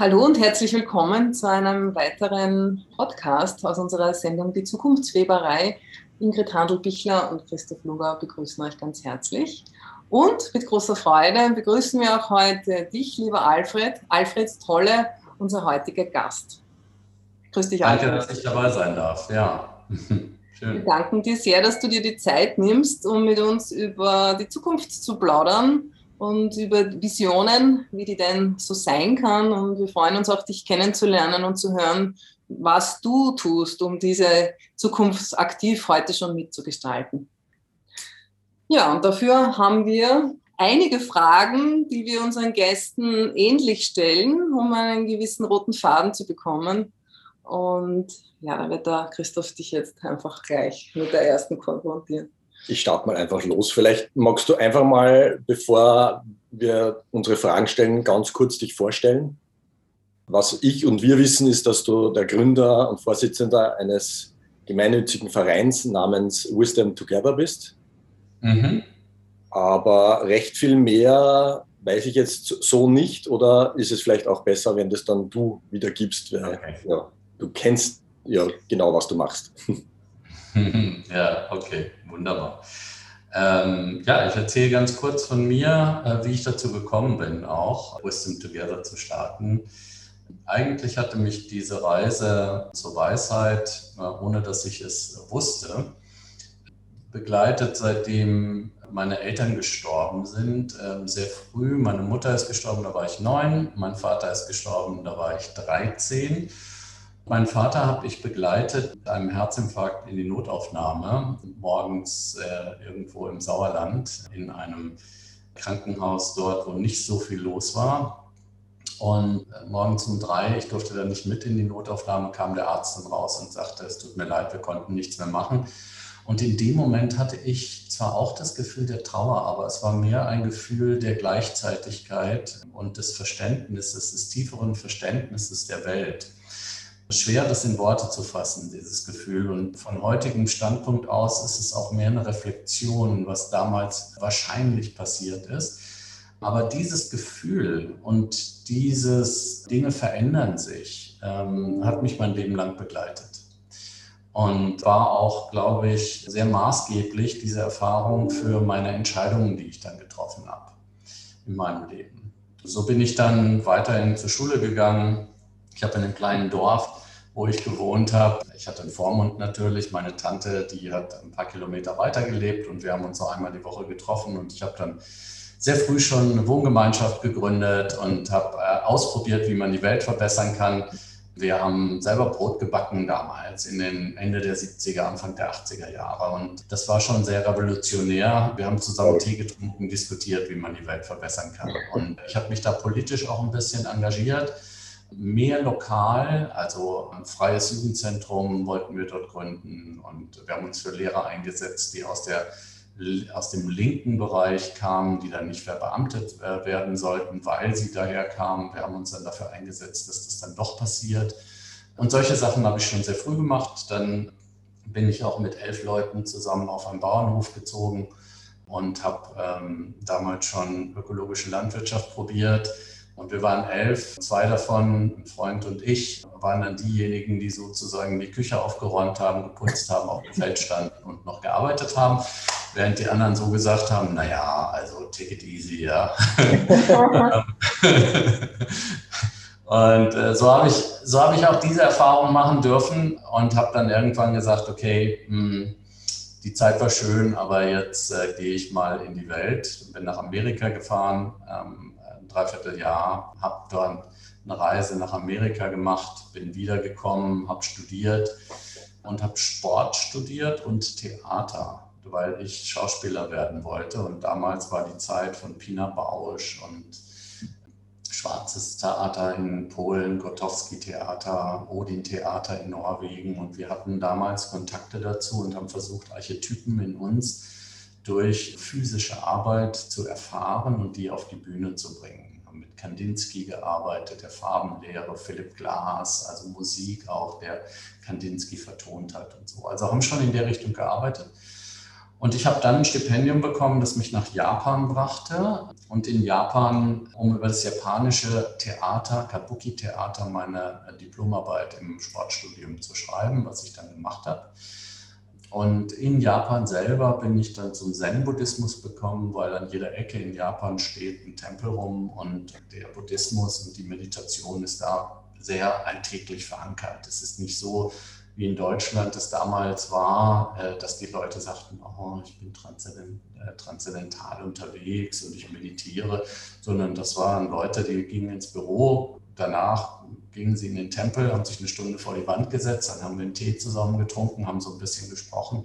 Hallo und herzlich willkommen zu einem weiteren Podcast aus unserer Sendung Die Zukunftsweberei. Ingrid Handel-Bichler und Christoph Luger begrüßen euch ganz herzlich. Und mit großer Freude begrüßen wir auch heute dich, lieber Alfred. Alfred Tolle, unser heutiger Gast. Grüß dich, Alfred. Danke, dass ich dabei sein darf. Ja. Schön. Wir danken dir sehr, dass du dir die Zeit nimmst, um mit uns über die Zukunft zu plaudern und über Visionen, wie die denn so sein kann. Und wir freuen uns auch, dich kennenzulernen und zu hören, was du tust, um diese Zukunft aktiv heute schon mitzugestalten. Ja, und dafür haben wir einige Fragen, die wir unseren Gästen ähnlich stellen, um einen gewissen roten Faden zu bekommen. Und ja, da wird der Christoph dich jetzt einfach gleich mit der ersten konfrontieren. Ich starte mal einfach los. Vielleicht magst du einfach mal, bevor wir unsere Fragen stellen, ganz kurz dich vorstellen. Was ich und wir wissen, ist, dass du der Gründer und Vorsitzender eines gemeinnützigen Vereins namens Wisdom Together bist. Mhm. Aber recht viel mehr weiß ich jetzt so nicht oder ist es vielleicht auch besser, wenn das dann du wieder gibst? Weil, okay. ja, du kennst ja genau, was du machst. ja, okay, wunderbar. Ähm, ja, ich erzähle ganz kurz von mir, äh, wie ich dazu gekommen bin, auch Wisdom Together zu starten. Eigentlich hatte mich diese Reise zur Weisheit, äh, ohne dass ich es wusste, begleitet, seitdem meine Eltern gestorben sind. Ähm, sehr früh. Meine Mutter ist gestorben, da war ich neun. Mein Vater ist gestorben, da war ich 13. Mein Vater habe ich begleitet mit einem Herzinfarkt in die Notaufnahme, morgens äh, irgendwo im Sauerland in einem Krankenhaus dort, wo nicht so viel los war. Und äh, morgens um drei, ich durfte da nicht mit in die Notaufnahme, kam der Arzt dann raus und sagte, es tut mir leid, wir konnten nichts mehr machen. Und in dem Moment hatte ich zwar auch das Gefühl der Trauer, aber es war mehr ein Gefühl der Gleichzeitigkeit und des Verständnisses, des tieferen Verständnisses der Welt schwer, das in Worte zu fassen, dieses Gefühl. Und von heutigem Standpunkt aus ist es auch mehr eine Reflexion, was damals wahrscheinlich passiert ist. Aber dieses Gefühl und dieses Dinge verändern sich, ähm, hat mich mein Leben lang begleitet. Und war auch, glaube ich, sehr maßgeblich, diese Erfahrung für meine Entscheidungen, die ich dann getroffen habe in meinem Leben. So bin ich dann weiterhin zur Schule gegangen. Ich habe in einem kleinen Dorf wo ich gewohnt habe. Ich hatte einen Vormund natürlich. Meine Tante, die hat ein paar Kilometer weiter gelebt und wir haben uns noch einmal die Woche getroffen und ich habe dann sehr früh schon eine Wohngemeinschaft gegründet und habe äh, ausprobiert, wie man die Welt verbessern kann. Wir haben selber Brot gebacken damals in den Ende der 70er, Anfang der 80er Jahre. Und das war schon sehr revolutionär. Wir haben zusammen Tee getrunken, diskutiert, wie man die Welt verbessern kann. Und ich habe mich da politisch auch ein bisschen engagiert mehr lokal, also ein freies Jugendzentrum wollten wir dort gründen und wir haben uns für Lehrer eingesetzt, die aus, der, aus dem linken Bereich kamen, die dann nicht verbeamtet äh, werden sollten, weil sie daher kamen. Wir haben uns dann dafür eingesetzt, dass das dann doch passiert. Und solche Sachen habe ich schon sehr früh gemacht. Dann bin ich auch mit elf Leuten zusammen auf einen Bauernhof gezogen und habe ähm, damals schon ökologische Landwirtschaft probiert und wir waren elf. Zwei davon, ein Freund und ich, waren dann diejenigen, die sozusagen die Küche aufgeräumt haben, geputzt haben, auf dem Feld standen und noch gearbeitet haben. Während die anderen so gesagt haben, naja, also take it easy, ja. und äh, so habe ich, so hab ich auch diese Erfahrung machen dürfen und habe dann irgendwann gesagt, okay, mh, hm, die Zeit war schön, aber jetzt äh, gehe ich mal in die Welt. Bin nach Amerika gefahren, ähm, Dreivierteljahr, habe dann eine Reise nach Amerika gemacht, bin wiedergekommen, habe studiert und habe Sport studiert und Theater, weil ich Schauspieler werden wollte. Und damals war die Zeit von Pina Bausch und Schwarzes Theater in Polen, Gotowski-Theater, Odin-Theater in Norwegen. Und wir hatten damals Kontakte dazu und haben versucht, Archetypen in uns durch physische Arbeit zu erfahren und die auf die Bühne zu bringen. Wir haben mit Kandinsky gearbeitet, der Farbenlehre, Philipp Glass, also Musik auch, der Kandinsky vertont hat und so. Also haben schon in der Richtung gearbeitet. Und ich habe dann ein Stipendium bekommen, das mich nach Japan brachte. Und in Japan, um über das japanische Theater, Kabuki-Theater, meine Diplomarbeit im Sportstudium zu schreiben, was ich dann gemacht habe. Und in Japan selber bin ich dann zum Zen-Buddhismus gekommen, weil an jeder Ecke in Japan steht ein Tempel rum und der Buddhismus und die Meditation ist da sehr alltäglich verankert. Es ist nicht so, wie in Deutschland es damals war, äh, dass die Leute sagten, oh, ich bin äh, transzendental unterwegs und ich meditiere, sondern das waren Leute, die gingen ins Büro, danach gingen sie in den Tempel, haben sich eine Stunde vor die Wand gesetzt, dann haben wir einen Tee zusammen getrunken, haben so ein bisschen gesprochen.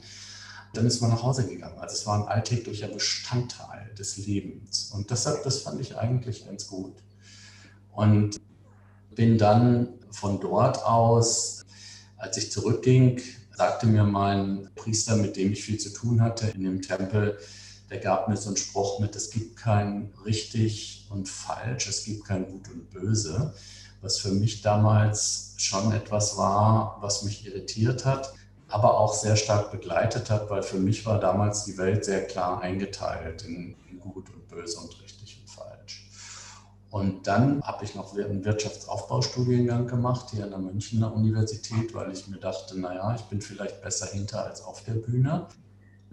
Dann ist man nach Hause gegangen. Also es war ein alltäglicher Bestandteil des Lebens. Und deshalb, das fand ich eigentlich ganz gut. Und bin dann von dort aus, als ich zurückging, sagte mir mein Priester, mit dem ich viel zu tun hatte in dem Tempel, der gab mir so einen Spruch mit, es gibt kein richtig und falsch, es gibt kein gut und böse, was für mich damals schon etwas war, was mich irritiert hat, aber auch sehr stark begleitet hat, weil für mich war damals die Welt sehr klar eingeteilt in, in gut und böse und richtig und falsch. Und dann habe ich noch einen Wirtschaftsaufbaustudiengang gemacht hier an der Münchner Universität, weil ich mir dachte, naja, ich bin vielleicht besser hinter als auf der Bühne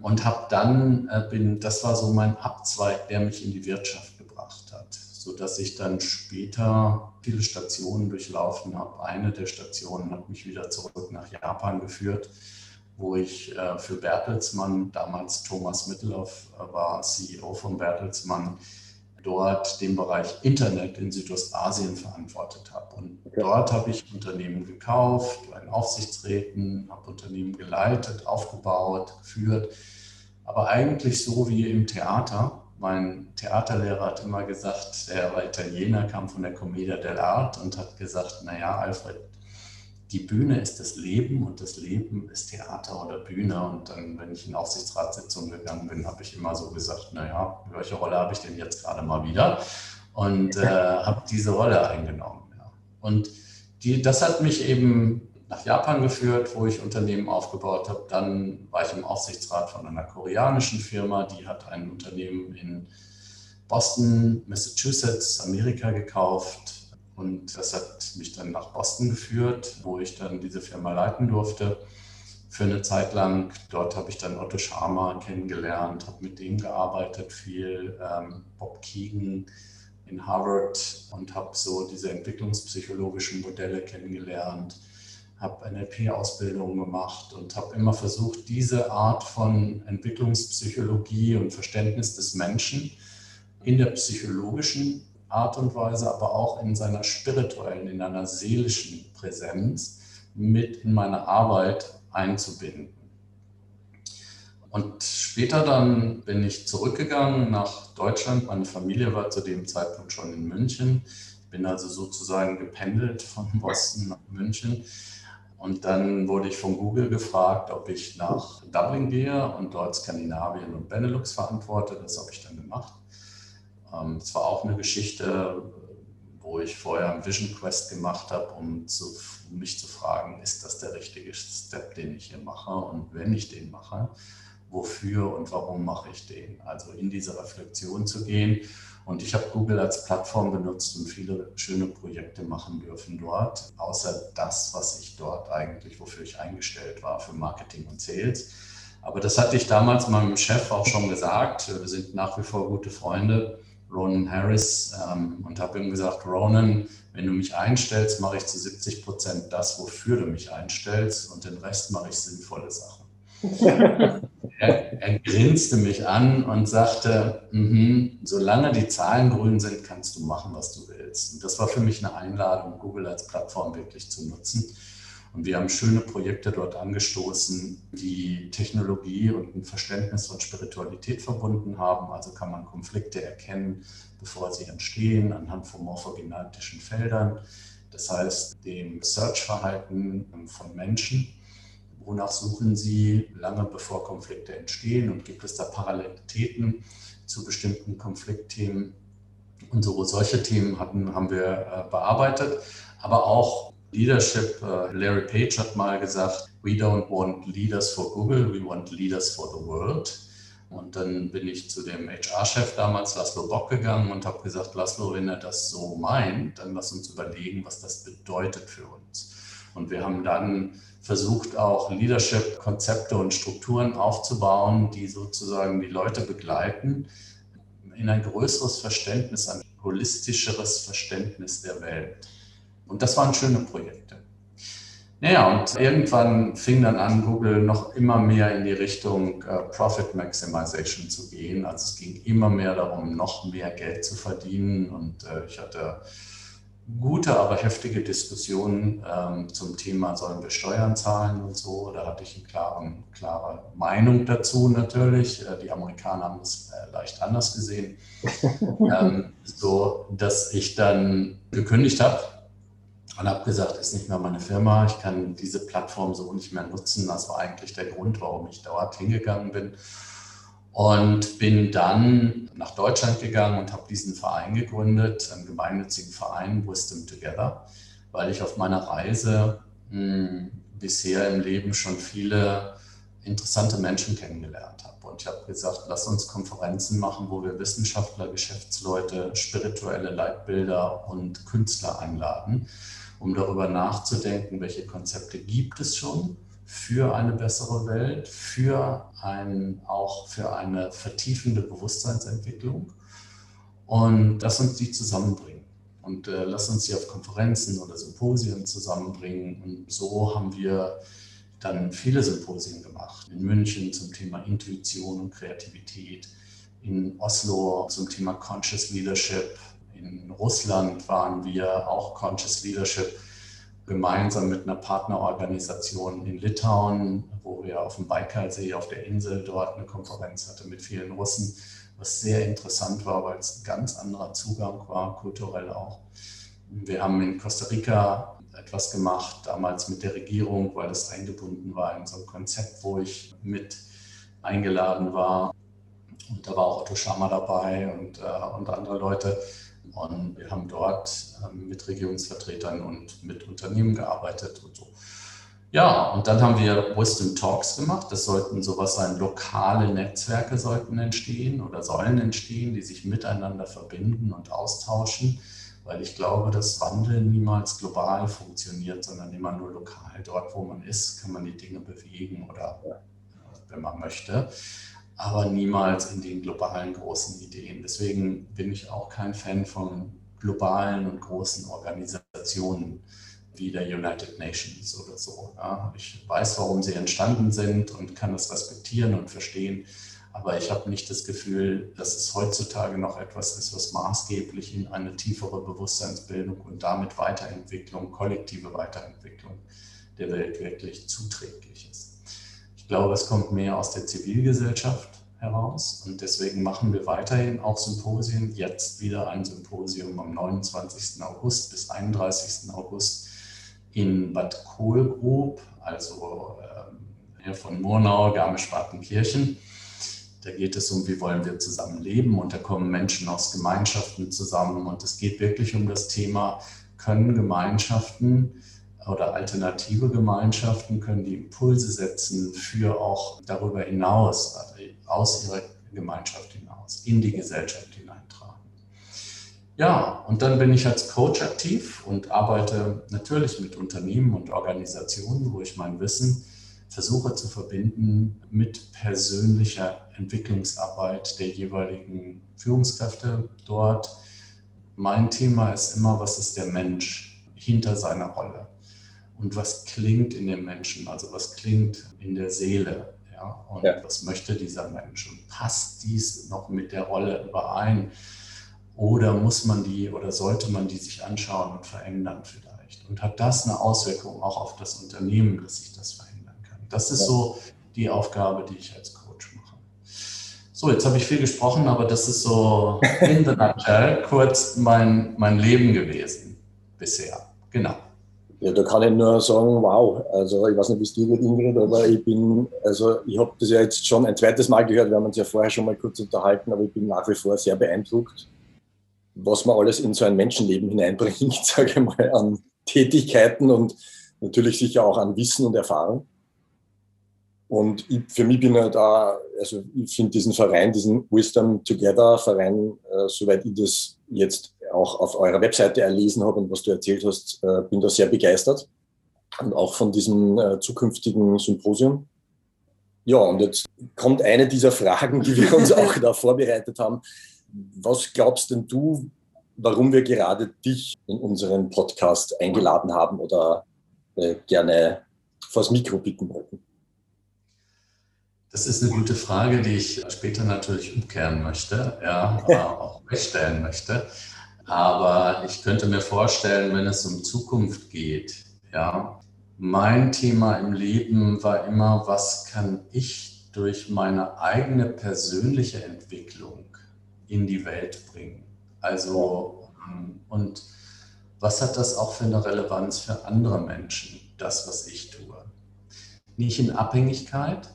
und habe dann, äh, bin, das war so mein Abzweig, der mich in die Wirtschaft gebracht hat, sodass ich dann später viele Stationen durchlaufen habe. Eine der Stationen hat mich wieder zurück nach Japan geführt, wo ich äh, für Bertelsmann, damals Thomas Mittelhoff äh, war CEO von Bertelsmann, dort den Bereich Internet in Südostasien verantwortet habe. Und okay. dort habe ich Unternehmen gekauft, ein Aufsichtsräten, habe Unternehmen geleitet, aufgebaut, geführt. Aber eigentlich so wie im Theater. Mein Theaterlehrer hat immer gesagt, er war Italiener, kam von der Commedia dell'arte und hat gesagt, naja, Alfred, die Bühne ist das Leben und das Leben ist Theater oder Bühne. Und dann, wenn ich in Aufsichtsratssitzungen gegangen bin, habe ich immer so gesagt, naja, welche Rolle habe ich denn jetzt gerade mal wieder? Und äh, habe diese Rolle eingenommen. Ja. Und die, das hat mich eben nach Japan geführt, wo ich Unternehmen aufgebaut habe. Dann war ich im Aufsichtsrat von einer koreanischen Firma, die hat ein Unternehmen in Boston, Massachusetts, Amerika gekauft und das hat mich dann nach Boston geführt, wo ich dann diese Firma leiten durfte für eine Zeit lang. Dort habe ich dann Otto Scharmer kennengelernt, habe mit dem gearbeitet, viel ähm, Bob Keegan in Harvard und habe so diese entwicklungspsychologischen Modelle kennengelernt, habe NLP-Ausbildung gemacht und habe immer versucht, diese Art von Entwicklungspsychologie und Verständnis des Menschen in der psychologischen Art und Weise, aber auch in seiner spirituellen, in einer seelischen Präsenz mit in meine Arbeit einzubinden. Und später dann bin ich zurückgegangen nach Deutschland. Meine Familie war zu dem Zeitpunkt schon in München. Ich bin also sozusagen gependelt von Boston nach München. Und dann wurde ich von Google gefragt, ob ich nach Dublin gehe und dort Skandinavien und Benelux verantworte. Das habe ich dann gemacht. Ähm, es war auch eine Geschichte, wo ich vorher einen Vision Quest gemacht habe, um, um mich zu fragen, ist das der richtige Step, den ich hier mache? Und wenn ich den mache, wofür und warum mache ich den? Also in diese Reflexion zu gehen. Und ich habe Google als Plattform benutzt und viele schöne Projekte machen dürfen dort, außer das, was ich dort eigentlich, wofür ich eingestellt war, für Marketing und Sales. Aber das hatte ich damals meinem Chef auch schon gesagt. Wir sind nach wie vor gute Freunde. Ronan Harris ähm, und habe ihm gesagt, Ronan, wenn du mich einstellst, mache ich zu 70 Prozent das, wofür du mich einstellst und den Rest mache ich sinnvolle Sachen. er, er, grinste mich an und sagte, mm solange die Zahlen grün sind, kannst du machen, was du willst. Und das war für mich eine Einladung, Google als Plattform wirklich zu nutzen. Und wir haben schöne Projekte dort angestoßen, die Technologie und ein Verständnis von Spiritualität verbunden haben. Also kann man Konflikte erkennen, bevor sie entstehen, anhand von morphogenetischen Feldern. Das heißt, dem Search-Verhalten von Menschen. Wonach suchen sie lange bevor Konflikte entstehen und gibt es da Parallelitäten zu bestimmten Konfliktthemen? Und so, solche Themen hatten, haben wir äh, bearbeitet, aber auch Leadership. Uh, Larry Page hat mal gesagt, we don't want leaders for Google, we want leaders for the world. Und dann bin ich zu dem HR-Chef damals, Laszlo Bock, gegangen und habe gesagt, Laszlo, wenn er das so meint, dann lass uns überlegen, was das bedeutet für uns. Und wir haben dann versucht, auch Leadership-Konzepte und Strukturen aufzubauen, die sozusagen die Leute begleiten in ein größeres Verständnis, ein holistischeres Verständnis der Welt. Und das waren schöne Projekte. Naja, und irgendwann fing dann an, Google noch immer mehr in die Richtung äh, Profit Maximization zu gehen. Also es ging immer mehr darum, noch mehr Geld zu verdienen. Und äh, ich hatte gute, aber heftige Diskussionen ähm, zum Thema, sollen wir Steuern zahlen und so. Da hatte ich eine klare, klare Meinung dazu natürlich. Äh, die Amerikaner haben es äh, leicht anders gesehen. ähm, so, dass ich dann gekündigt habe und habe gesagt, ist nicht mehr meine Firma, ich kann diese Plattform so nicht mehr nutzen. Das war eigentlich der Grund, warum ich dort hingegangen bin. Und bin dann nach Deutschland gegangen und habe diesen Verein gegründet, einen gemeinnützigen Verein, Wisdom Together, weil ich auf meiner Reise mh, hm, bisher im Leben schon viele interessante Menschen kennengelernt habe. Und ich habe gesagt, lass uns Konferenzen machen, wo wir Wissenschaftler, Geschäftsleute, spirituelle Leitbilder und Künstler einladen um darüber nachzudenken, welche Konzepte gibt es schon für eine bessere Welt, für ein, auch für eine vertiefende Bewusstseinsentwicklung und lass uns die zusammenbringen. Und äh, lass uns sie auf Konferenzen oder Symposien zusammenbringen. Und so haben wir dann viele Symposien gemacht. In München zum Thema Intuition und Kreativität, in Oslo zum Thema Conscious Leadership, in Russland waren wir auch Conscious Leadership gemeinsam mit einer Partnerorganisation in Litauen, wo wir auf dem Baikalsee auf der Insel dort eine Konferenz hatten mit vielen Russen, was sehr interessant war, weil es ein ganz anderer Zugang war, kulturell auch. Wir haben in Costa Rica etwas gemacht, damals mit der Regierung, weil es eingebunden war in so ein Konzept, wo ich mit eingeladen war. Und da war auch Otto Schama dabei und, äh, und andere Leute. Und wir haben dort ähm, mit Regierungsvertretern und mit Unternehmen gearbeitet und so. Ja, und dann haben wir Wisdom Talks gemacht. Das sollten sowas sein, lokale Netzwerke sollten entstehen oder sollen entstehen, die sich miteinander verbinden und austauschen, weil ich glaube, dass Wandel niemals global funktioniert, sondern immer nur lokal. Dort, wo man ist, kann man die Dinge bewegen oder wenn man möchte aber niemals in den globalen großen Ideen. Deswegen bin ich auch kein Fan von globalen und großen Organisationen wie der United Nations oder so. Ja. Ich weiß, warum sie entstanden sind und kann das respektieren und verstehen. Aber ich habe nicht das Gefühl, dass es heutzutage noch etwas ist, was maßgeblich in eine tiefere Bewusstseinsbildung und damit Weiterentwicklung, kollektive Weiterentwicklung der Welt wirklich zuträglich ist. Ich glaube, es kommt mehr aus der Zivilgesellschaft heraus und deswegen machen wir weiterhin auch Symposien. Jetzt wieder ein Symposium am 29. August bis 31. August in Bad Kohlgrub, also äh, von Murnau, Garmisch-Partenkirchen. Da geht es um, wie wollen wir zusammen leben und da kommen Menschen aus Gemeinschaften zusammen und es geht wirklich um das Thema, können Gemeinschaften oder alternative Gemeinschaften können die Impulse setzen für auch darüber hinaus, also aus ihrer Gemeinschaft hinaus, in die Gesellschaft hineintragen. Ja, und dann bin ich als Coach aktiv und arbeite natürlich mit Unternehmen und Organisationen, wo ich mein Wissen versuche zu verbinden mit persönlicher Entwicklungsarbeit der jeweiligen Führungskräfte dort. Mein Thema ist immer, was ist der Mensch hinter seiner Rolle? Und was klingt in dem Menschen, also was klingt in der Seele. Ja? Und ja. was möchte dieser Mensch? Und passt dies noch mit der Rolle überein? Oder muss man die oder sollte man die sich anschauen und verändern vielleicht? Und hat das eine Auswirkung auch auf das Unternehmen, dass sich das verändern kann? Das ist ja. so die Aufgabe, die ich als Coach mache. So, jetzt habe ich viel gesprochen, aber das ist so in the nutshell kurz mein, mein Leben gewesen bisher. Genau. Ja, da kann ich nur sagen, wow. Also ich weiß nicht, wie es dir geht, Ingrid, aber ich bin, also ich habe das ja jetzt schon ein zweites Mal gehört, wir haben uns ja vorher schon mal kurz unterhalten, aber ich bin nach wie vor sehr beeindruckt, was man alles in so ein Menschenleben hineinbringt, sage ich mal, an Tätigkeiten und natürlich sicher auch an Wissen und Erfahrung. Und ich, für mich bin ich da, also ich finde diesen Verein, diesen Wisdom Together Verein, äh, soweit ich das jetzt auch auf eurer Webseite erlesen habe und was du erzählt hast, äh, bin da sehr begeistert. Und auch von diesem äh, zukünftigen Symposium. Ja, und jetzt kommt eine dieser Fragen, die wir uns auch da vorbereitet haben. Was glaubst denn du, warum wir gerade dich in unseren Podcast eingeladen haben oder äh, gerne vors Mikro bitten wollten? Das ist eine gute Frage, die ich später natürlich umkehren möchte, ja, auch stellen möchte. Aber ich könnte mir vorstellen, wenn es um Zukunft geht, ja, mein Thema im Leben war immer, was kann ich durch meine eigene persönliche Entwicklung in die Welt bringen? Also, ähm, und was hat das auch für eine Relevanz für andere Menschen, das, was ich tue? Nicht in Abhängigkeit,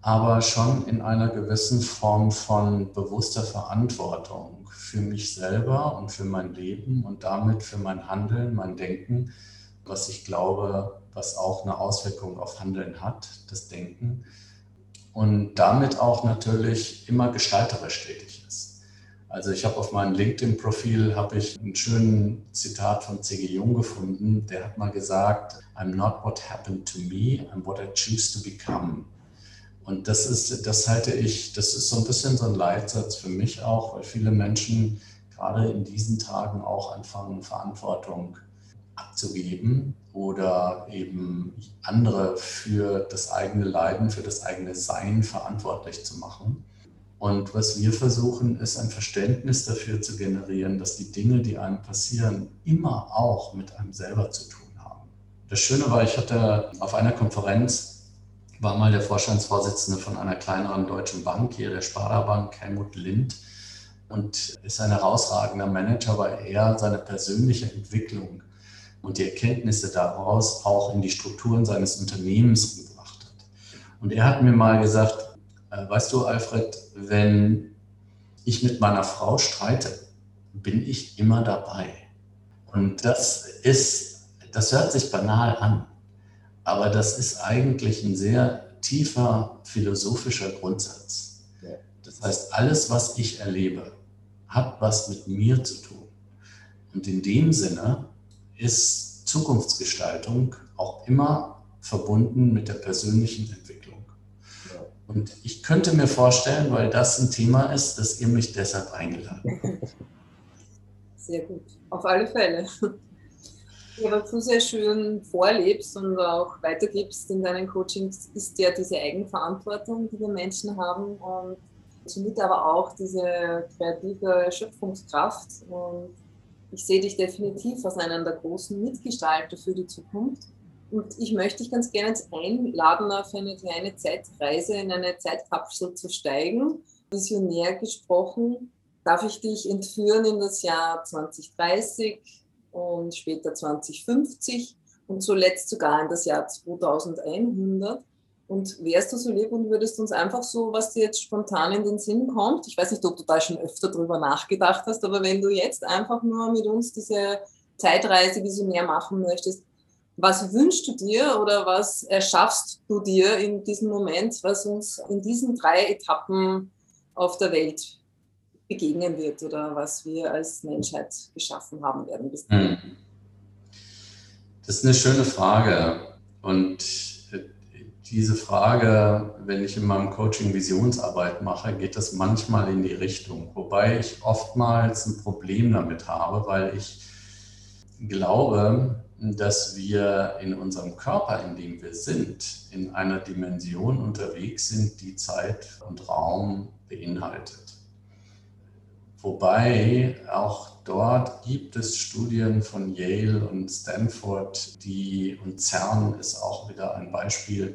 aber schon in einer gewissen Form von bewusster Verantwortung für mich selber und für mein Leben und damit für mein Handeln, mein Denken, was ich glaube, was auch eine Auswirkung auf Handeln hat, das Denken. Und damit auch natürlich immer gestalterisch tätig ist. Also ich habe auf meinem LinkedIn-Profil habe ich einen schönen Zitat von C.G. Jung gefunden. Der hat mal gesagt, I'm not what happened to me, I'm what I choose to become. Und das ist, das halte ich, das ist so ein bisschen so ein Leitsatz für mich auch, weil viele Menschen gerade in diesen Tagen auch anfangen, Verantwortung abzugeben oder eben andere für das eigene Leiden, für das eigene Sein verantwortlich zu machen. Und was wir versuchen, ist ein Verständnis dafür zu generieren, dass die Dinge, die einem passieren, immer auch mit einem selber zu tun haben. Das Schöne war, ich hatte auf einer Konferenz war mal der Vorstandsvorsitzende von einer kleineren deutschen Bank, hier der Sparda-Bank, Helmut Lind, und ist ein herausragender Manager, weil er seine persönliche Entwicklung und die Erkenntnisse daraus auch in die Strukturen seines Unternehmens gebracht hat. Und er hat mir mal gesagt, äh, weißt du, Alfred, wenn ich mit meiner Frau streite, bin ich immer dabei. Und das ist, das hört sich banal an, aber das ist eigentlich ein sehr tiefer philosophischer Grundsatz. Das heißt, alles, was ich erlebe, hat was mit mir zu tun. Und in dem Sinne ist Zukunftsgestaltung auch immer verbunden mit der persönlichen Entwicklung. Und ich könnte mir vorstellen, weil das ein Thema ist, dass ihr mich deshalb eingeladen habt. Sehr gut, auf alle Fälle. Ja, was du sehr schön vorlebst und auch weitergibst in deinen Coachings, ist ja diese Eigenverantwortung, die wir Menschen haben und somit aber auch diese kreative Schöpfungskraft. Und ich sehe dich definitiv als einen der großen Mitgestalter für die Zukunft. Und ich möchte dich ganz gerne einladen, auf eine kleine Zeitreise in eine Zeitkapsel zu steigen. Visionär gesprochen, darf ich dich entführen in das Jahr 2030, und später 2050 und zuletzt sogar in das Jahr 2100. Und wärst du so lieb und würdest uns einfach so, was dir jetzt spontan in den Sinn kommt, ich weiß nicht, ob du da schon öfter drüber nachgedacht hast, aber wenn du jetzt einfach nur mit uns diese Zeitreise visionär machen möchtest, was wünschst du dir oder was erschaffst du dir in diesem Moment, was uns in diesen drei Etappen auf der Welt begegnen wird oder was wir als Menschheit geschaffen haben werden. Hm. Das ist eine schöne Frage. Und diese Frage, wenn ich in meinem Coaching Visionsarbeit mache, geht das manchmal in die Richtung. Wobei ich oftmals ein Problem damit habe, weil ich glaube, dass wir in unserem Körper, in dem wir sind, in einer Dimension unterwegs sind, die Zeit und Raum beinhaltet. Wobei auch dort gibt es Studien von Yale und Stanford, die und CERN ist auch wieder ein Beispiel,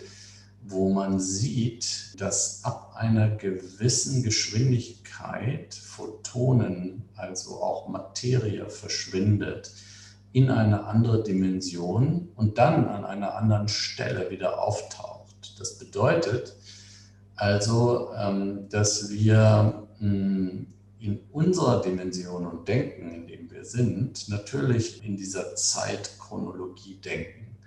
wo man sieht, dass ab einer gewissen Geschwindigkeit Photonen, also auch Materie, verschwindet in eine andere Dimension und dann an einer anderen Stelle wieder auftaucht. Das bedeutet also, ähm, dass wir hm, in unserer Dimension und Denken, in dem wir sind, natürlich in dieser Zeitchronologie denken.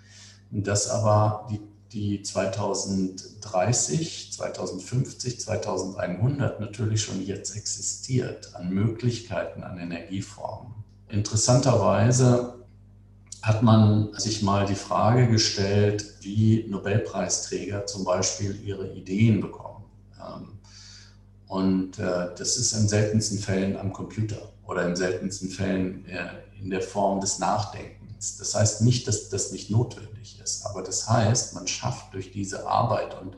Das aber die die 2030, 2050, 2100 natürlich schon jetzt existiert an Möglichkeiten, an Energieformen. Interessanterweise hat man sich mal die Frage gestellt, wie Nobelpreisträger zum Beispiel ihre Ideen bekommen. Und äh, das ist in seltensten Fällen am Computer oder in seltensten Fällen äh, in der Form des Nachdenkens. Das heißt nicht, dass das nicht notwendig ist, aber das heißt, man schafft durch diese Arbeit und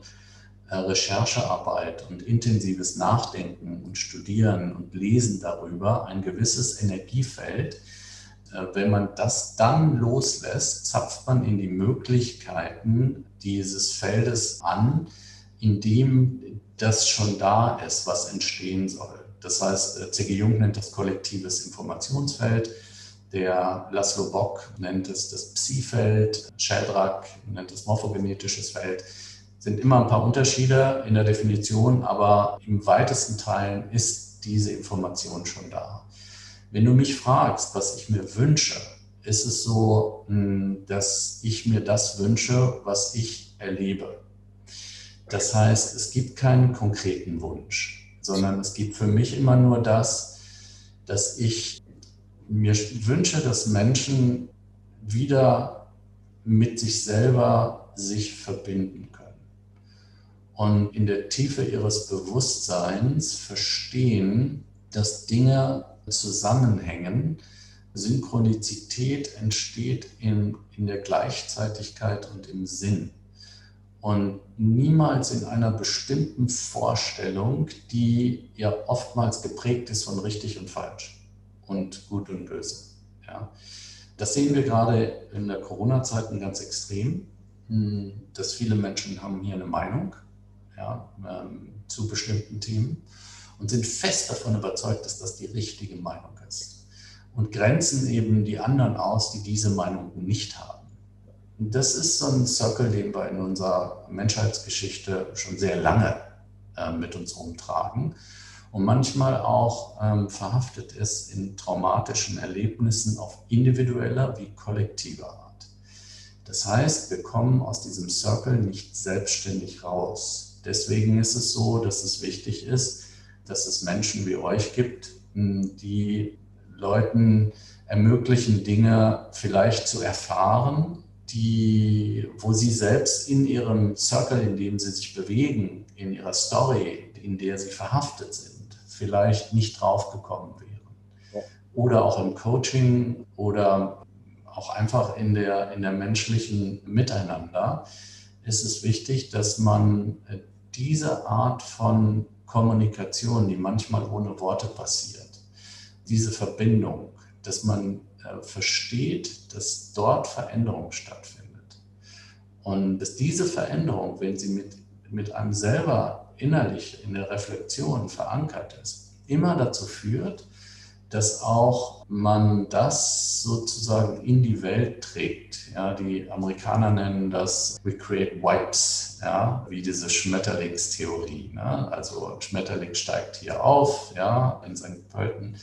äh, Recherchearbeit und intensives Nachdenken und Studieren und Lesen darüber ein gewisses Energiefeld. Wenn man das dann loslässt, zapft man in die Möglichkeiten dieses Feldes an, in dem das schon da ist, was entstehen soll. Das heißt, C.G. Jung nennt das kollektives Informationsfeld. Der Laszlo Bock nennt es das Psi-Feld, Sheldrak nennt es morphogenetisches Feld. Sind immer ein paar Unterschiede in der Definition, aber im weitesten Teilen ist diese Information schon da. Wenn du mich fragst, was ich mir wünsche, ist es so, hm, dass ich mir das wünsche, was ich erlebe. Das heißt, es gibt keinen konkreten Wunsch, sondern es gibt für mich immer nur das, dass ich mir wünsche, dass Menschen wieder mit sich selber sich verbinden können und in der Tiefe ihres Bewusstseins verstehen, dass Dinge zusammenhängen. Synchronizität entsteht in, in der Gleichzeitigkeit und im Sinn und niemals in einer bestimmten Vorstellung, die ja oftmals geprägt ist von richtig und falsch und gut und böse. Ja. Das sehen wir gerade in der Corona-Zeit ganz extrem, hm, dass viele Menschen haben hier eine Meinung ja, ähm, zu bestimmten Themen und sind fest davon überzeugt, dass das die richtige Meinung ist und grenzen eben die anderen aus, die diese Meinung nicht haben. Das ist so ein Circle, den wir in unserer Menschheitsgeschichte schon sehr lange äh, mit uns rumtragen und manchmal auch ähm, verhaftet ist in traumatischen Erlebnissen auf individueller wie kollektiver Art. Das heißt, wir kommen aus diesem Circle nicht selbstständig raus. Deswegen ist es so, dass es wichtig ist, dass es Menschen wie euch gibt, die Leuten ermöglichen, Dinge vielleicht zu erfahren die, wo sie selbst in ihrem Circle, in dem sie sich bewegen, in ihrer Story, in der sie verhaftet sind, vielleicht nicht draufgekommen wären. Oder auch im Coaching oder auch einfach in der, in der menschlichen Miteinander ist es wichtig, dass man äh, diese Art von Kommunikation, die manchmal ohne Worte passiert, diese Verbindung, dass man äh, versteht, dass dort Veränderung stattfindet. Und dass diese Veränderung, wenn sie mit, mit einem selber innerlich in der Reflexion verankert ist, immer dazu führt, dass auch man das sozusagen in die Welt trägt. Ja, die Amerikaner nennen das We Create Wipes, ja, wie diese Schmetterlingstheorie. Ne? Also ein Schmetterling steigt hier auf, ja, in St. Pölten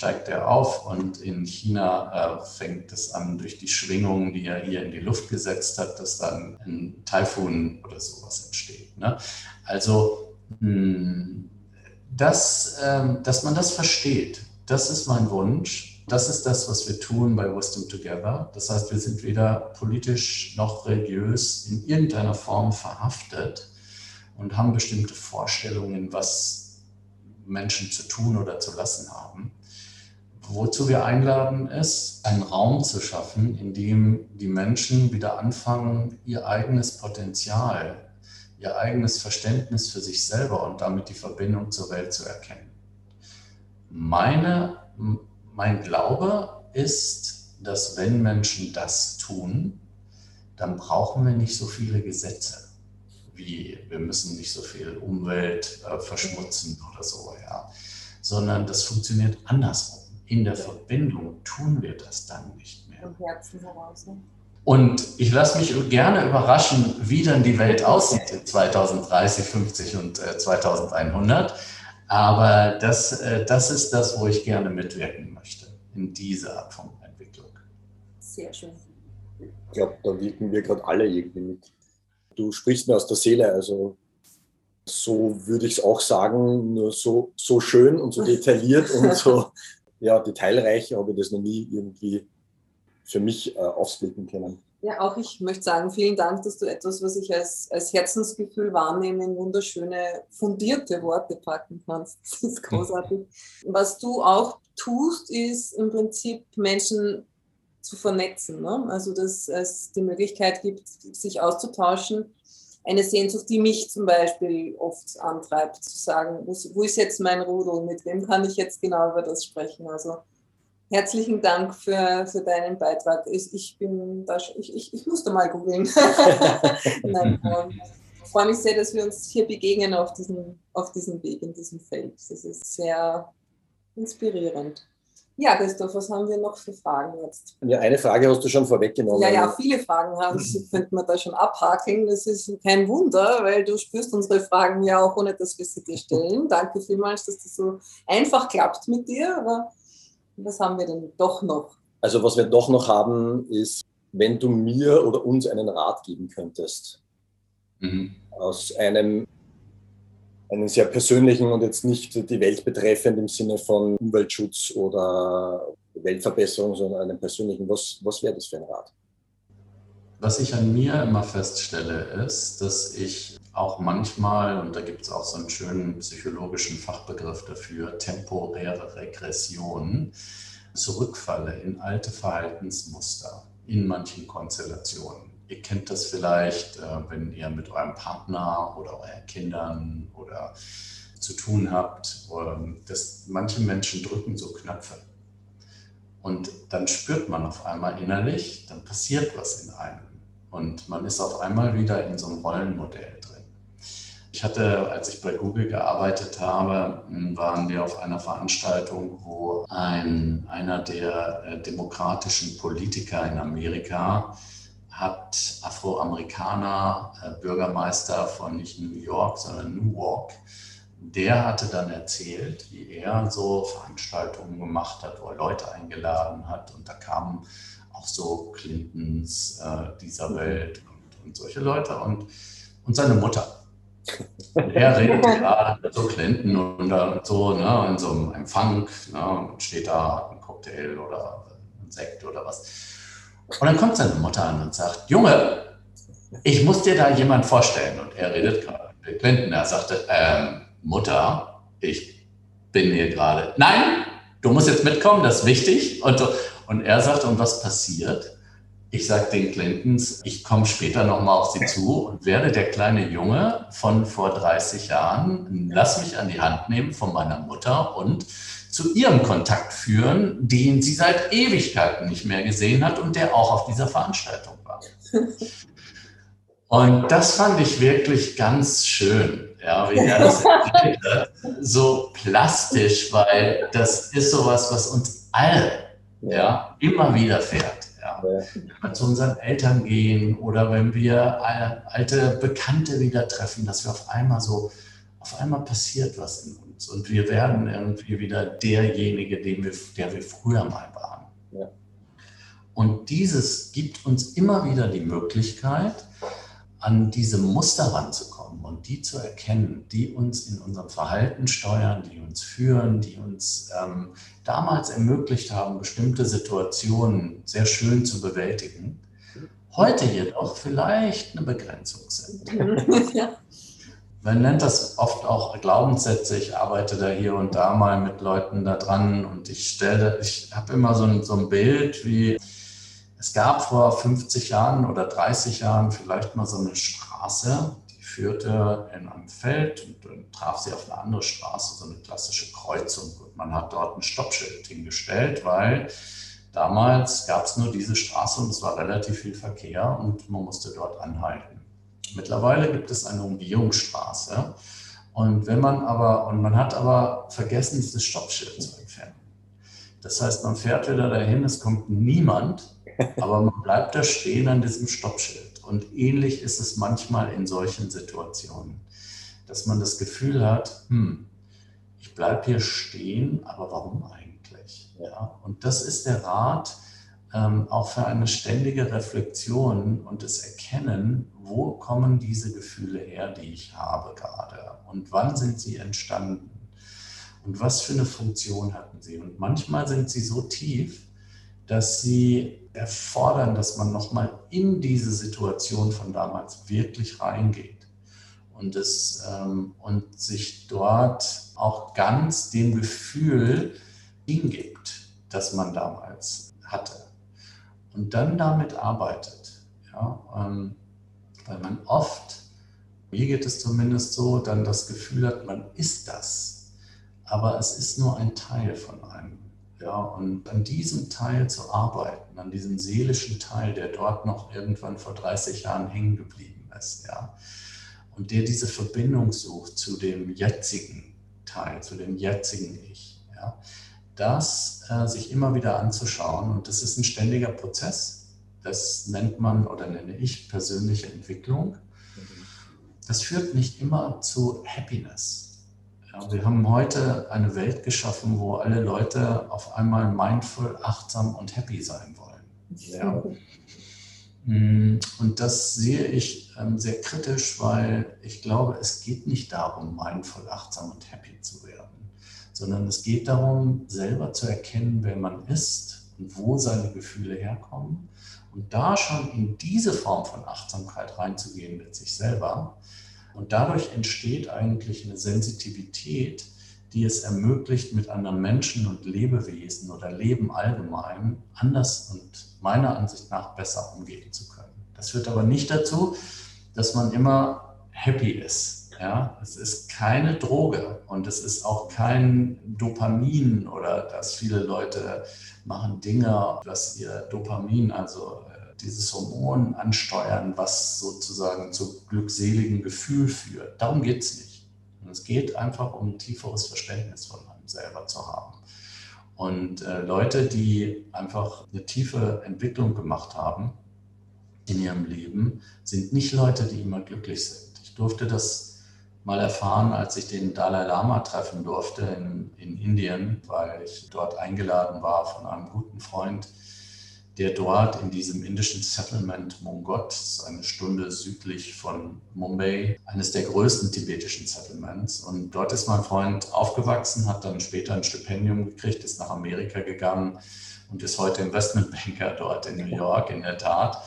steigt er auf und in China äh, fängt es an durch die Schwingungen, die er hier in die Luft gesetzt hat, dass dann ein Taifun oder sowas entsteht. Ne? Also, mh, hm, das, äh, dass man das versteht, das ist mein Wunsch. Das ist das, was wir tun bei Wisdom Together. Das heißt, wir sind weder politisch noch religiös in irgendeiner Form verhaftet und haben bestimmte Vorstellungen, was Menschen zu tun oder zu lassen haben, Wozu wir einladen, ist, einen Raum zu schaffen, in dem die Menschen wieder anfangen, ihr eigenes Potenzial, ihr eigenes Verständnis für sich selber und damit die Verbindung zur Welt zu erkennen. Meine, mein Glaube ist, dass wenn Menschen das tun, dann brauchen wir nicht so viele Gesetze, wie wir müssen nicht so viel Umwelt äh, verschmutzen oder so, ja, sondern das funktioniert andersrum in der Verbindung tun wir das dann nicht mehr. Vom Herzen heraus. Ne? Und ich lasse mich gerne überraschen, wie dann die Welt aussieht in 2030, 50 und äh, 2100. Aber das, äh, das ist das, wo ich gerne mitwirken möchte, in dieser Art von Entwicklung. Sehr schön. Ich glaube, da wirken wir gerade alle irgendwie mit. Du sprichst mir aus der Seele, also so würde ich es auch sagen, nur so, so schön und so detailliert und so ja, detailreich habe ich das noch nie irgendwie für mich äh, ausblicken können. Ja, auch ich möchte sagen, vielen Dank, dass du etwas, was ich als, als Herzensgefühl wahrnehme, in wunderschöne, fundierte Worte packen kannst. Das ist großartig. Was du auch tust, ist im Prinzip Menschen zu vernetzen. Ne? Also, dass es die Möglichkeit gibt, sich auszutauschen. Eine Sehnsucht, die mich zum Beispiel oft antreibt, zu sagen, wo, wo ist jetzt mein Rudel, mit wem kann ich jetzt genau über das sprechen? Also, herzlichen Dank für, für deinen Beitrag. Ich, ich bin da, ich, ich, ich musste mal googeln. Nein, ich freue mich sehr, dass wir uns hier begegnen auf diesem, auf diesem Weg, in diesem Feld. Das ist sehr inspirierend. Ja, Christoph, was haben wir noch für Fragen jetzt? Ja, eine Frage hast du schon vorweggenommen. Ja, ja, viele Fragen haben, könnte man da schon abhaken. Das ist kein Wunder, weil du spürst unsere Fragen ja auch, ohne dass wir sie dir stellen. Danke vielmals, dass das so einfach klappt mit dir. Aber was haben wir denn doch noch? Also was wir doch noch haben, ist, wenn du mir oder uns einen Rat geben könntest. Mhm. Aus einem, einem sehr persönlichen und jetzt nicht die Welt betreffend im Sinne von Umweltschutz oder Weltverbesserung, sondern einem persönlichen. Was, was wäre das für ein Rat? Was ich an mir immer feststelle, ist, dass ich auch manchmal, und da gibt es auch so einen schönen psychologischen Fachbegriff dafür, temporäre Regression, zurückfalle in alte Verhaltensmuster in manchen Konstellationen. Ihr kennt das vielleicht, äh, wenn ihr mit eurem Partner oder euren Kindern oder zu tun habt, ähm, dass manche Menschen drücken so Knöpfe. Und dann spürt man auf einmal innerlich, dann passiert was in einem. Und man ist auf einmal wieder in so einem Rollenmodell drin. Ich hatte, als ich bei Google gearbeitet habe, waren wir auf einer Veranstaltung, wo ein, einer der äh, demokratischen Politiker in Amerika hat Afroamerikaner, äh, Bürgermeister von nicht New York, sondern Newark, der hatte dann erzählt, wie er so Veranstaltungen gemacht hat, wo er Leute eingeladen hat und da kamen auch so Clintons äh, dieser mhm. Welt und, und, solche Leute und, und seine Mutter. Und er redet gerade mit so Clinton und, und so ne, in so einem Empfang ne, und steht da, hat einen Cocktail oder einen Sekt oder was. Und dann kommt seine Mutter an und sagt, Junge, ich muss dir da jemand vorstellen. Und er redet gerade mit Clinton. Er sagte, ähm, Mutter, ich bin hier gerade. Nein, du musst jetzt mitkommen, das ist wichtig. Und, und er sagt, und was passiert? Ich sage den Clintons, ich komme später nochmal auf sie zu und werde der kleine Junge von vor 30 Jahren, lass mich an die Hand nehmen von meiner Mutter und zu ihrem Kontakt führen, den sie seit Ewigkeiten nicht mehr gesehen hat und der auch auf dieser Veranstaltung war. Und das fand ich wirklich ganz schön, ja, wie er das erzählte, so plastisch, weil das ist sowas, was uns alle ja, immer wieder fährt. Ja. Wenn wir zu unseren Eltern gehen oder wenn wir alte Bekannte wieder treffen, dass wir auf einmal so, auf einmal passiert was in uns und wir werden irgendwie wieder derjenige, den wir, der wir früher mal waren. Ja. Und dieses gibt uns immer wieder die Möglichkeit, an diese Muster ranzukommen und die zu erkennen, die uns in unserem Verhalten steuern, die uns führen, die uns ähm, damals ermöglicht haben, bestimmte Situationen sehr schön zu bewältigen, heute jedoch vielleicht eine Begrenzung sind. Ja. Man nennt das oft auch Glaubenssätze. Ich arbeite da hier und da mal mit Leuten da dran und ich stelle, ich habe immer so ein, so ein Bild wie, es gab vor 50 Jahren oder 30 Jahren vielleicht mal so eine Straße, die führte in einem Feld und dann traf sie auf eine andere Straße, so eine klassische Kreuzung. Und man hat dort ein Stoppschild hingestellt, weil damals gab es nur diese Straße und es war relativ viel Verkehr und man musste dort anhalten. Mittlerweile gibt es eine Umgehungsstraße. Und wenn man aber, und man hat aber vergessen, dieses Stoppschild zu entfernen. Das heißt, man fährt wieder dahin, es kommt niemand aber man bleibt da stehen an diesem Stoppschild. Und ähnlich ist es manchmal in solchen Situationen, dass man das Gefühl hat, hm, ich bleibe hier stehen, aber warum eigentlich? Ja, und das ist der Rat ähm, auch für eine ständige Reflexion und das Erkennen, wo kommen diese Gefühle her, die ich habe gerade und wann sind sie entstanden und was für eine Funktion hatten sie. Und manchmal sind sie so tief, dass sie erfordern, dass man nochmal in diese Situation von damals wirklich reingeht und, es, ähm, und sich dort auch ganz dem Gefühl hingibt, das man damals hatte. Und dann damit arbeitet. Ja, ähm, weil man oft, mir geht es zumindest so, dann das Gefühl hat, man ist das. Aber es ist nur ein Teil von einem. Ja, und an diesem Teil zu arbeiten, an diesem seelischen Teil, der dort noch irgendwann vor 30 Jahren hängen geblieben ist, ja, und der diese Verbindung sucht zu dem jetzigen Teil, zu dem jetzigen Ich, ja, das äh, sich immer wieder anzuschauen. Und das ist ein ständiger Prozess. Das nennt man oder nenne ich persönliche Entwicklung. Das führt nicht immer zu Happiness. Ja, wir haben heute eine Welt geschaffen, wo alle Leute auf einmal mindful, achtsam und happy sein wollen. Ja. Mm, und das sehe ich ähm, sehr kritisch, weil ich glaube, es geht nicht darum, mindful, achtsam und happy zu werden, sondern es geht darum, selber zu erkennen, wer man ist und wo seine Gefühle herkommen und da schon in diese Form von Achtsamkeit reinzugehen mit sich selber und dadurch entsteht eigentlich eine Sensitivität, die es ermöglicht, mit anderen Menschen und Lebewesen oder Leben allgemein anders und meiner Ansicht nach besser umgehen zu können. Das führt aber nicht dazu, dass man immer happy ist. Ja, es ist keine Droge und es ist auch kein Dopamin oder dass viele Leute machen Dinge, dass ihr Dopamin, also dieses Hormon ansteuern, was sozusagen zu glückseligen Gefühl führt. Darum geht es nicht. Es geht einfach um ein tieferes Verständnis von einem selber zu haben. Und äh, Leute, die einfach eine tiefe Entwicklung gemacht haben in ihrem Leben, sind nicht Leute, die immer glücklich sind. Ich durfte das mal erfahren, als ich den Dalai Lama treffen durfte in, in Indien, weil ich dort eingeladen war von einem guten Freund, der dort in diesem indischen Settlement Mongot, eine Stunde südlich von Mumbai, eines der größten tibetischen Settlements. Und dort ist mein Freund aufgewachsen, hat dann später ein Stipendium gekriegt, ist nach Amerika gegangen und ist heute Investmentbanker dort in New York, in der Tat,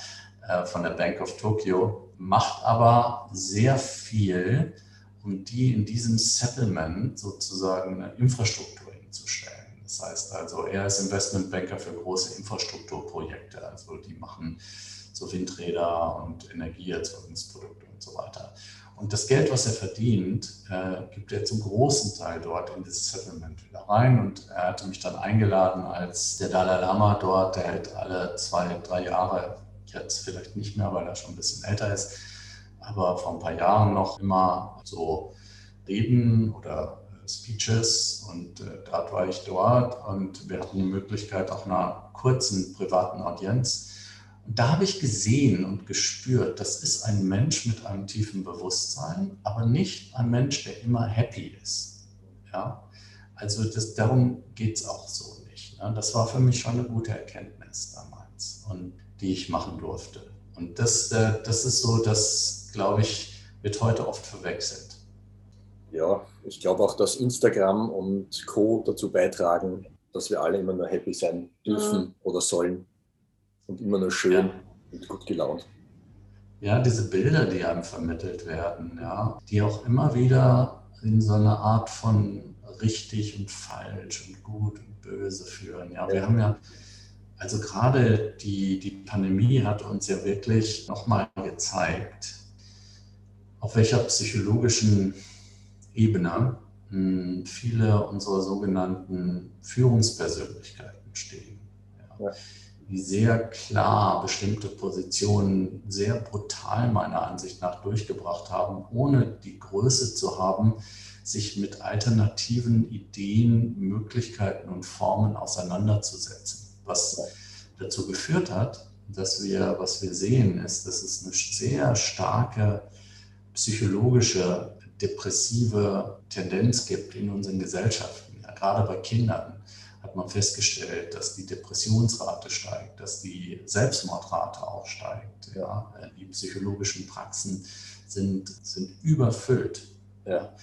äh, von der Bank of Tokyo, macht aber sehr viel, um die in diesem Settlement sozusagen eine Infrastruktur hinzustellen. Das heißt also, er ist Investmentbanker für große Infrastrukturprojekte. Also die machen so Windräder und Energieerzeugungsprodukte und so weiter. Und das Geld, was er verdient, äh, gibt er zum großen Teil dort in dieses Settlement wieder rein. Und er hatte mich dann eingeladen, als der Dalai Lama dort, der hält alle zwei, drei Jahre, jetzt vielleicht nicht mehr, weil er schon ein bisschen älter ist, aber vor ein paar Jahren noch immer so Reden oder Speeches und äh, dort war ich dort und wir hatten die Möglichkeit auch einer kurzen privaten Audienz. Und da habe ich gesehen und gespürt, das ist ein Mensch mit einem tiefen Bewusstsein, aber nicht ein Mensch, der immer happy ist. Ja? Also das, darum geht es auch so nicht. Ne? Das war für mich schon eine gute Erkenntnis damals und die ich machen durfte. Und das, äh, das ist so, das, glaube ich, wird heute oft verwechselt ja, ich glaube auch, dass Instagram und Co. dazu beitragen, dass wir alle immer nur happy sein dürfen mhm. oder sollen und immer nur schön ja. und gut gelaunt. Ja, diese Bilder, die einem vermittelt werden, ja, die auch immer wieder in so eine Art von richtig und falsch und gut und böse führen. Ja, wir haben ja, also gerade die, die Pandemie hat uns ja wirklich nochmal gezeigt, auf welcher psychologischen Ebene hm, viele unserer sogenannten Führungspersönlichkeiten stehen. Ja. Die sehr klar bestimmte Positionen sehr brutal meiner Ansicht nach durchgebracht haben, ohne die Größe zu haben, sich mit alternativen Ideen, Möglichkeiten und Formen auseinanderzusetzen. Was dazu geführt hat, dass wir, was wir sehen, ist, dass es eine sehr starke psychologische depressive Tendenz gibt in unseren Gesellschaften, ja, gerade bei Kindern. hat man festgestellt, dass die Depressionsrate steigt, dass die Selbstmordrate auch steigt. Ja. Die psychologischen Praxen sind, sind überfüllt. Ja.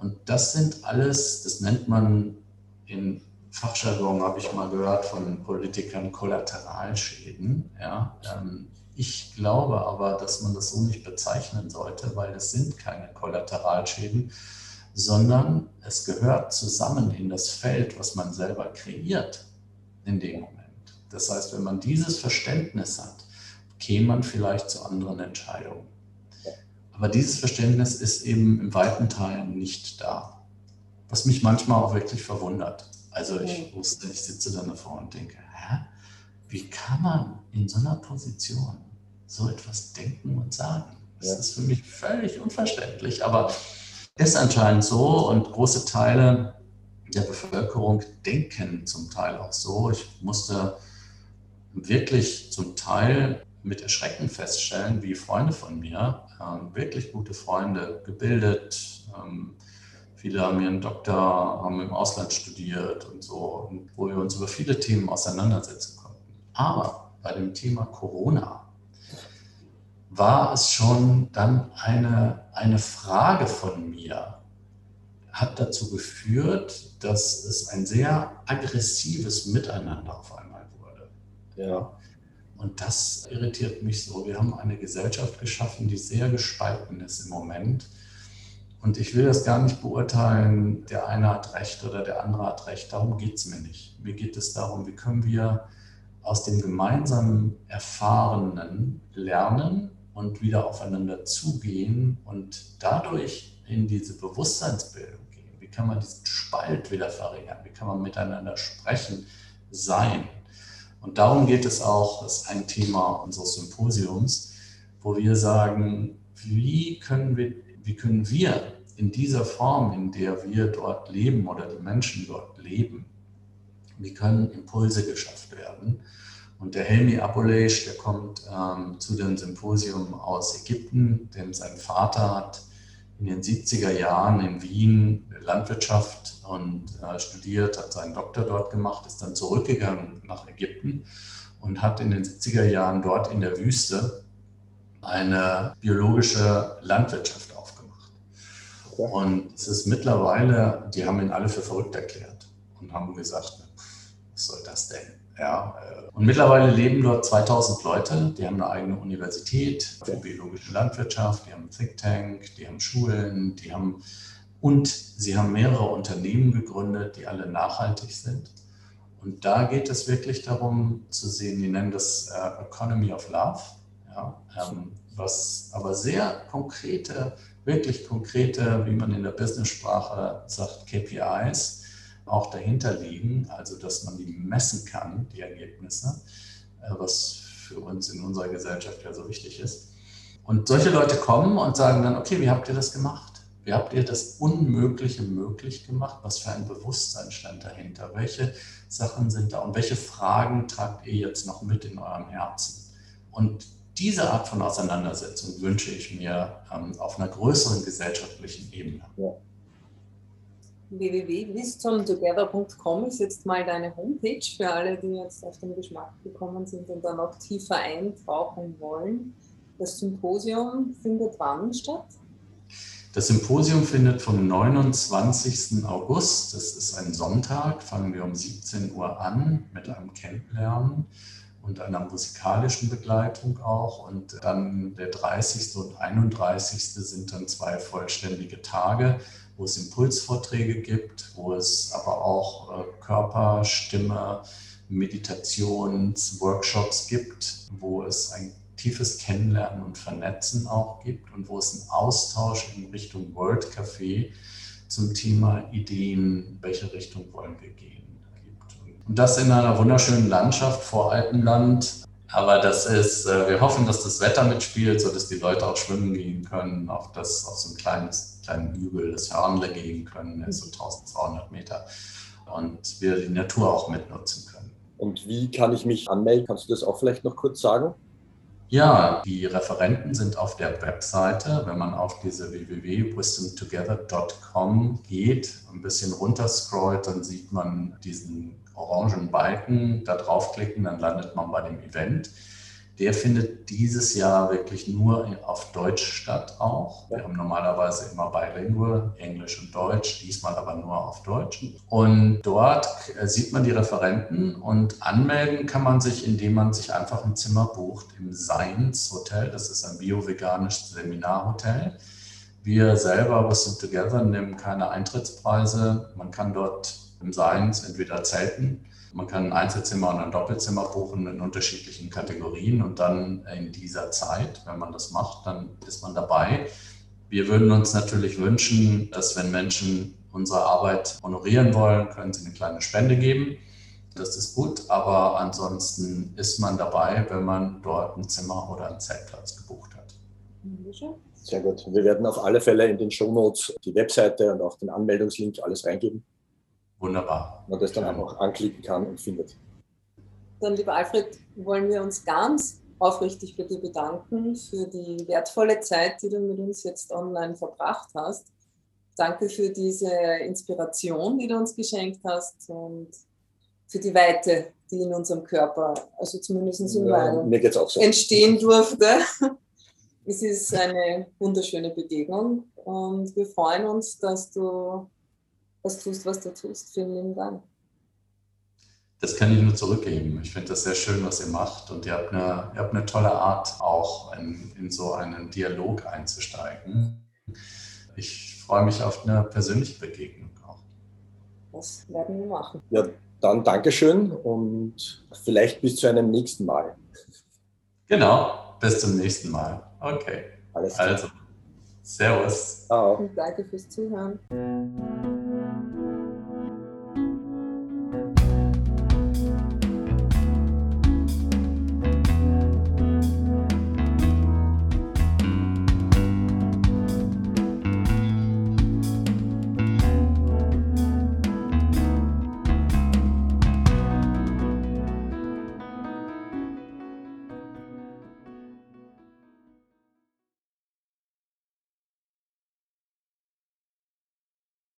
Und das sind alles, das nennt man in Fachjargon, habe ich mal gehört von Politikern, Kollateralschäden. Ja. Ähm, ich glaube aber, dass man das so nicht bezeichnen sollte, weil es sind keine Kollateralschäden, sondern es gehört zusammen in das Feld, was man selber kreiert in dem Moment. Das heißt, wenn man dieses Verständnis hat, käme man vielleicht zu anderen Entscheidungen. Aber dieses Verständnis ist eben in weiten Teilen nicht da. Was mich manchmal auch wirklich verwundert. Also ich wusste, ich sitze dann davor und denke, hä? Wie kann man in so einer Position so etwas denken und sagen? Das ja. ist für mich völlig unverständlich. Aber ist anscheinend so und große Teile der Bevölkerung denken zum Teil auch so. Ich musste wirklich zum Teil mit Erschrecken feststellen, wie Freunde von mir, äh, wirklich gute Freunde, gebildet, ähm, viele haben ihren Doktor, haben im Ausland studiert und so, und wo wir uns über viele Themen auseinandersetzen konnten. Aber bei dem Thema Corona war es schon dann eine, eine Frage von mir, hat dazu geführt, dass es ein sehr aggressives Miteinander auf einmal wurde. Ja. Und das irritiert mich so. Wir haben eine Gesellschaft geschaffen, die sehr gespalten ist im Moment. Und ich will das gar nicht beurteilen, der eine hat recht oder der andere hat recht. Darum geht es mir nicht. Mir geht es darum, wie können wir aus dem gemeinsamen Erfahrenen lernen und wieder aufeinander zugehen und dadurch in diese Bewusstseinsbildung gehen. Wie kann man diesen Spalt wieder verringern? Wie kann man miteinander sprechen, sein? Und darum geht es auch, das ist ein Thema unseres Symposiums, wo wir sagen, wie können wir, wie können wir in dieser Form, in der wir dort leben oder die Menschen dort leben, wie können Impulse geschafft werden? Und der Helmi Abuleish, der kommt ähm, zu dem Symposium aus Ägypten, denn sein Vater hat in den 70er Jahren in Wien Landwirtschaft und äh, studiert, hat seinen Doktor dort gemacht, ist dann zurückgegangen nach Ägypten und hat in den 70er Jahren dort in der Wüste eine biologische Landwirtschaft aufgemacht. Und es ist mittlerweile, die haben ihn alle für verrückt erklärt und haben gesagt, was soll das denn? Ja, äh, und mittlerweile leben dort 2000 Leute, die haben eine eigene Universität für biologische Landwirtschaft, die haben einen Think Tank, die haben Schulen, die haben und sie haben mehrere Unternehmen gegründet, die alle nachhaltig sind. Und da geht es wirklich darum zu sehen, die nennen das äh, Economy of Love, ja, ähm, was aber sehr konkrete, wirklich konkrete, wie man in der Business-Sprache sagt, KPIs auch dahinter liegen, also dass man die messen kann, die Ergebnisse, äh, was für uns in unserer Gesellschaft ja so wichtig ist. Und solche Leute kommen und sagen dann, okay, wie habt ihr das gemacht? Wie habt ihr das Unmögliche möglich gemacht? Was für ein Bewusstsein stand dahinter? Welche Sachen sind da und welche Fragen tragt ihr jetzt noch mit in eurem Herzen? Und diese Art von Auseinandersetzung wünsche ich mir ähm, auf einer größeren gesellschaftlichen Ebene. Ja www.wisdomtogether.com ist jetzt mal deine Homepage für alle, die jetzt auf den Geschmack gekommen sind und da noch tiefer eintauchen wollen. Das Symposium findet wann statt? Das Symposium findet vom 29. August, das ist ein Sonntag, fangen wir um 17 Uhr an mit einem Kennenlernen und einer musikalischen Begleitung auch. Und dann der 30. und 31. sind dann zwei vollständige Tage wo es Impulsvorträge gibt, wo es aber auch äh, Körper, Stimme, Meditationsworkshops gibt, wo es ein tiefes Kennenlernen und Vernetzen auch gibt und wo es einen Austausch in Richtung World Café zum Thema Ideen, welche Richtung wollen wir gehen, gibt. Und das in einer wunderschönen Landschaft vor Alpenland. Aber das ist, äh, wir hoffen, dass das Wetter mitspielt, sodass die Leute auch schwimmen gehen können auf, das, auf so ein kleines kleinen Hügel, das Hörnle gehen können, so 1200 Meter. Und wir die Natur auch mitnutzen können. Und wie kann ich mich anmelden? Kannst du das auch vielleicht noch kurz sagen? Ja, die Referenten sind auf der Webseite. Wenn man auf diese www.wisdomtogether.com geht, ein bisschen runterscrollt, dann sieht man diesen orangen Balken. Da draufklicken, dann landet man bei dem Event. Der findet dieses Jahr wirklich nur auf Deutsch statt auch. Wir haben normalerweise immer bilingual, Englisch und Deutsch, diesmal aber nur auf Deutsch. Und dort sieht man die Referenten und anmelden kann man sich, indem man sich einfach ein Zimmer bucht im Science Hotel. Das ist ein bio-veganisches Seminarhotel. Wir selber, Wisdom Together, nehmen keine Eintrittspreise. Man kann dort im Science entweder zelten man kann ein Einzelzimmer und ein Doppelzimmer buchen in unterschiedlichen Kategorien und dann in dieser Zeit, wenn man das macht, dann ist man dabei. Wir würden uns natürlich wünschen, dass wenn Menschen unsere Arbeit honorieren wollen, können sie eine kleine Spende geben. Das ist gut, aber ansonsten ist man dabei, wenn man dort ein Zimmer oder einen Zeltplatz gebucht hat. Sehr gut. Wir werden auf alle Fälle in den Shownotes die Webseite und auch den Anmeldungslink alles reingeben. Wunderbar. Man das dann einfach anklicken kann und findet. Dann, lieber Alfred, wollen wir uns ganz aufrichtig bei dir bedanken für die wertvolle Zeit, die du mit uns jetzt online verbracht hast. Danke für diese Inspiration, die du uns geschenkt hast und für die Weite, die in unserem Körper, also zumindest in ja, mir so. entstehen durfte. Es ist eine wunderschöne Begegnung und wir freuen uns, dass du das tust, was du tust. Vielen lieben Dank. Das kann ich nur zurückgeben. Ich finde das sehr schön, was ihr macht und ihr habt eine, ihr habt eine tolle Art, auch in, in so einen Dialog einzusteigen. Ich freue mich auf eine persönliche Begegnung auch. Das werden wir machen. Ja, dann Dankeschön und vielleicht bis zu einem nächsten Mal. Genau, bis zum nächsten Mal. Okay. Alles klar. Also, Servus. Ciao. Und danke fürs Zuhören.